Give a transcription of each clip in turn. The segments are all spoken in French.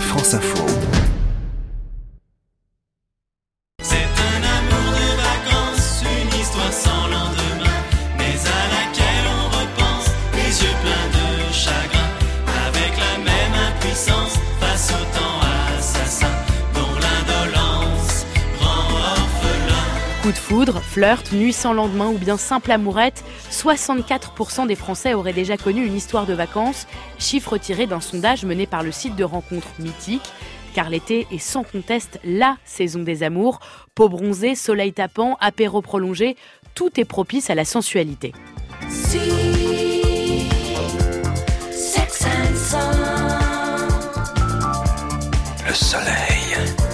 France Info. Coup de foudre, flirt, nuit sans lendemain ou bien simple amourette, 64% des Français auraient déjà connu une histoire de vacances, chiffre tiré d'un sondage mené par le site de rencontres mythique. Car l'été est sans conteste la saison des amours. Peau bronzée, soleil tapant, apéro prolongé, tout est propice à la sensualité. Le soleil.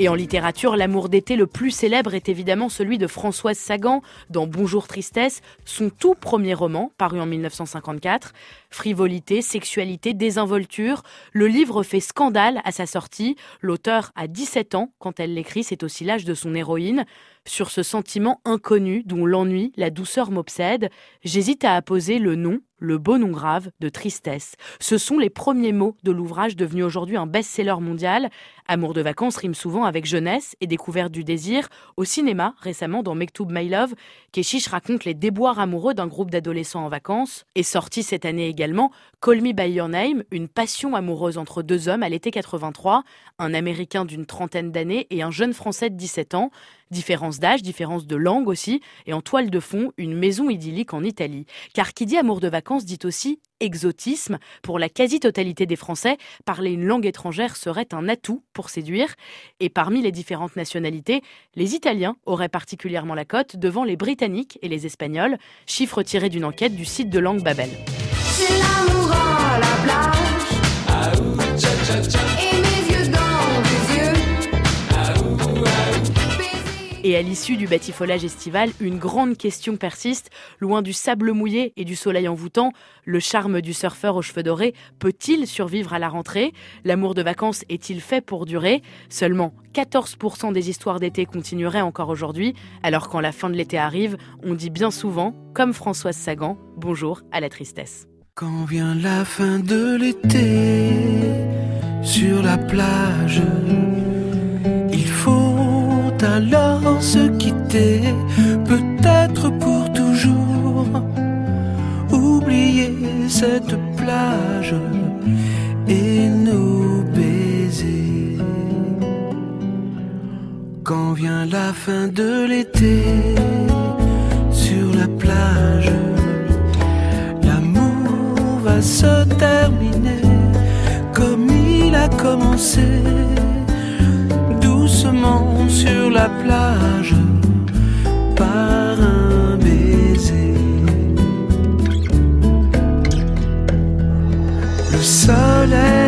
Et en littérature, l'amour d'été le plus célèbre est évidemment celui de Françoise Sagan dans Bonjour Tristesse, son tout premier roman, paru en 1954. Frivolité, sexualité, désinvolture, le livre fait scandale à sa sortie. L'auteur a 17 ans quand elle l'écrit, c'est aussi l'âge de son héroïne. Sur ce sentiment inconnu dont l'ennui, la douceur m'obsède, j'hésite à apposer le nom le beau nom grave de tristesse. Ce sont les premiers mots de l'ouvrage devenu aujourd'hui un best-seller mondial. Amour de vacances rime souvent avec jeunesse et découverte du désir. Au cinéma, récemment dans Mektoub My Love, Keshish raconte les déboires amoureux d'un groupe d'adolescents en vacances. Et sorti cette année également Call Me By Your Name, une passion amoureuse entre deux hommes à l'été 83, un Américain d'une trentaine d'années et un jeune Français de 17 ans. Différence d'âge, différence de langue aussi, et en toile de fond, une maison idyllique en Italie. Car qui dit amour de vacances dit aussi exotisme. Pour la quasi-totalité des Français, parler une langue étrangère serait un atout pour séduire. Et parmi les différentes nationalités, les Italiens auraient particulièrement la cote devant les Britanniques et les Espagnols, chiffre tiré d'une enquête du site de langue Babel. Et à l'issue du batifolage estival, une grande question persiste. Loin du sable mouillé et du soleil envoûtant, le charme du surfeur aux cheveux dorés peut-il survivre à la rentrée? L'amour de vacances est-il fait pour durer? Seulement 14% des histoires d'été continueraient encore aujourd'hui, alors quand la fin de l'été arrive, on dit bien souvent, comme Françoise Sagan, bonjour à la tristesse. Quand vient la fin de l'été, sur la plage, alors se quitter, peut-être pour toujours. Oublier cette plage et nos baisers. Quand vient la fin de l'été, sur la plage, l'amour va se terminer comme il a commencé la plage par un baiser. Le soleil